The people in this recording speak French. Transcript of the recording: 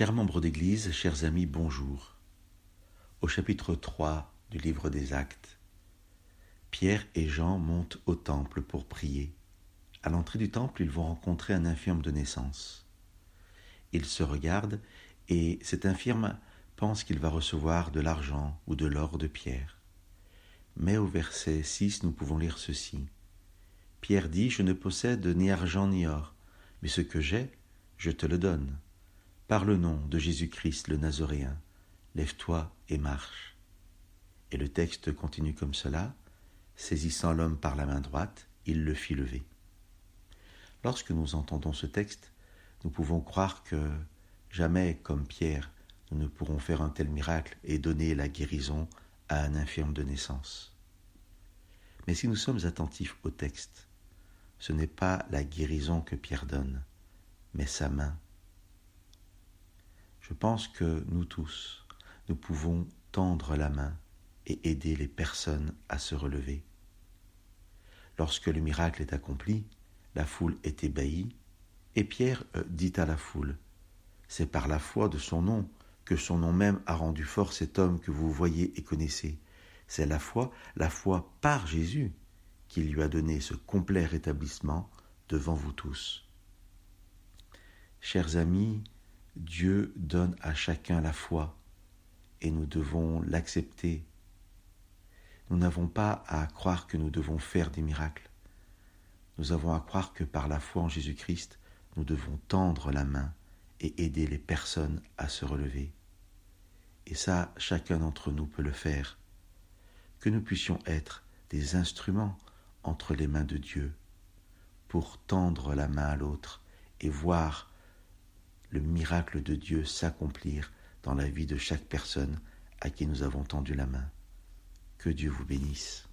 Chers membres d'Église, chers amis, bonjour. Au chapitre 3 du livre des Actes, Pierre et Jean montent au temple pour prier. À l'entrée du temple, ils vont rencontrer un infirme de naissance. Ils se regardent et cet infirme pense qu'il va recevoir de l'argent ou de l'or de Pierre. Mais au verset 6, nous pouvons lire ceci. Pierre dit, Je ne possède ni argent ni or, mais ce que j'ai, je te le donne. Par le nom de Jésus-Christ le Nazoréen, lève-toi et marche. Et le texte continue comme cela, saisissant l'homme par la main droite, il le fit lever. Lorsque nous entendons ce texte, nous pouvons croire que jamais, comme Pierre, nous ne pourrons faire un tel miracle et donner la guérison à un infirme de naissance. Mais si nous sommes attentifs au texte, ce n'est pas la guérison que Pierre donne, mais sa main je pense que nous tous, nous pouvons tendre la main et aider les personnes à se relever. Lorsque le miracle est accompli, la foule est ébahie, et Pierre euh, dit à la foule, C'est par la foi de son nom que son nom même a rendu fort cet homme que vous voyez et connaissez. C'est la foi, la foi par Jésus, qui lui a donné ce complet rétablissement devant vous tous. Chers amis, Dieu donne à chacun la foi et nous devons l'accepter. Nous n'avons pas à croire que nous devons faire des miracles. Nous avons à croire que par la foi en Jésus-Christ, nous devons tendre la main et aider les personnes à se relever. Et ça, chacun d'entre nous peut le faire. Que nous puissions être des instruments entre les mains de Dieu pour tendre la main à l'autre et voir le miracle de Dieu s'accomplir dans la vie de chaque personne à qui nous avons tendu la main. Que Dieu vous bénisse.